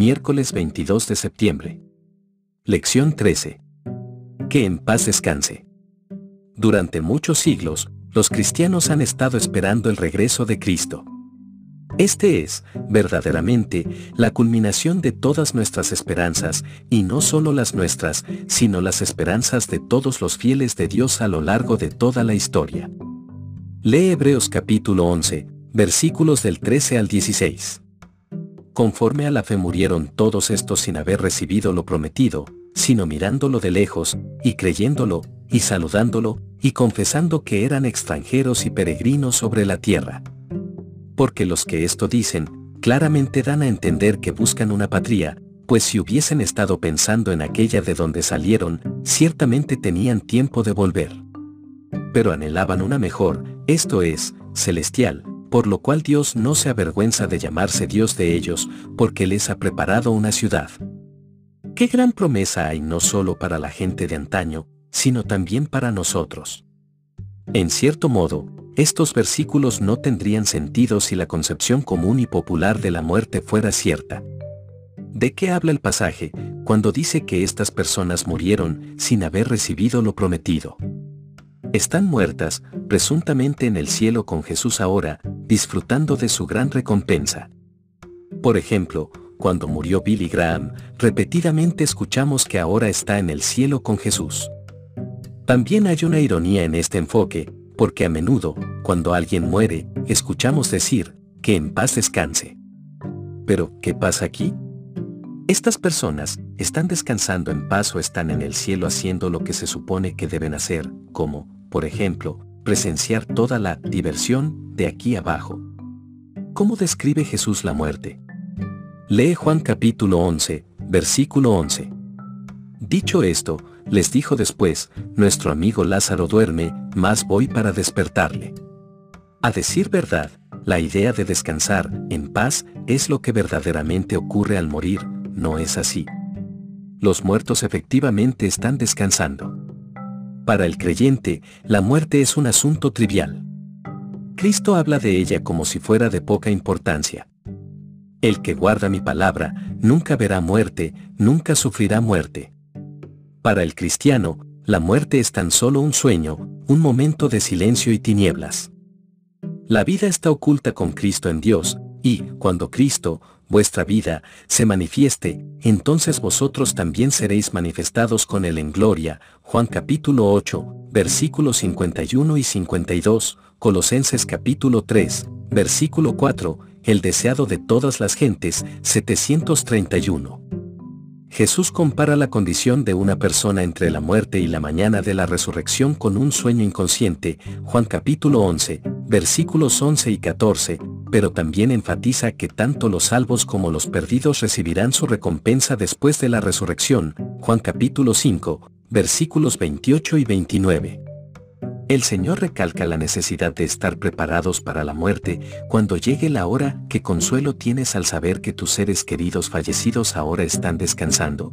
miércoles 22 de septiembre. Lección 13. Que en paz descanse. Durante muchos siglos, los cristianos han estado esperando el regreso de Cristo. Este es, verdaderamente, la culminación de todas nuestras esperanzas, y no solo las nuestras, sino las esperanzas de todos los fieles de Dios a lo largo de toda la historia. Lee Hebreos capítulo 11, versículos del 13 al 16. Conforme a la fe murieron todos estos sin haber recibido lo prometido, sino mirándolo de lejos, y creyéndolo, y saludándolo, y confesando que eran extranjeros y peregrinos sobre la tierra. Porque los que esto dicen, claramente dan a entender que buscan una patria, pues si hubiesen estado pensando en aquella de donde salieron, ciertamente tenían tiempo de volver. Pero anhelaban una mejor, esto es, celestial, por lo cual Dios no se avergüenza de llamarse Dios de ellos, porque les ha preparado una ciudad. Qué gran promesa hay no solo para la gente de antaño, sino también para nosotros. En cierto modo, estos versículos no tendrían sentido si la concepción común y popular de la muerte fuera cierta. ¿De qué habla el pasaje cuando dice que estas personas murieron sin haber recibido lo prometido? Están muertas, presuntamente en el cielo con Jesús ahora, disfrutando de su gran recompensa. Por ejemplo, cuando murió Billy Graham, repetidamente escuchamos que ahora está en el cielo con Jesús. También hay una ironía en este enfoque, porque a menudo, cuando alguien muere, escuchamos decir, que en paz descanse. Pero, ¿qué pasa aquí? Estas personas están descansando en paz o están en el cielo haciendo lo que se supone que deben hacer, como, por ejemplo, presenciar toda la diversión de aquí abajo. ¿Cómo describe Jesús la muerte? Lee Juan capítulo 11, versículo 11. Dicho esto, les dijo después, nuestro amigo Lázaro duerme, mas voy para despertarle. A decir verdad, la idea de descansar, en paz, es lo que verdaderamente ocurre al morir, no es así. Los muertos efectivamente están descansando. Para el creyente, la muerte es un asunto trivial. Cristo habla de ella como si fuera de poca importancia. El que guarda mi palabra, nunca verá muerte, nunca sufrirá muerte. Para el cristiano, la muerte es tan solo un sueño, un momento de silencio y tinieblas. La vida está oculta con Cristo en Dios, y, cuando Cristo, vuestra vida, se manifieste, entonces vosotros también seréis manifestados con Él en gloria. Juan capítulo 8, versículos 51 y 52, Colosenses capítulo 3, versículo 4, el deseado de todas las gentes, 731. Jesús compara la condición de una persona entre la muerte y la mañana de la resurrección con un sueño inconsciente, Juan capítulo 11, versículos 11 y 14, pero también enfatiza que tanto los salvos como los perdidos recibirán su recompensa después de la resurrección, Juan capítulo 5, versículos 28 y 29. El Señor recalca la necesidad de estar preparados para la muerte cuando llegue la hora que consuelo tienes al saber que tus seres queridos fallecidos ahora están descansando.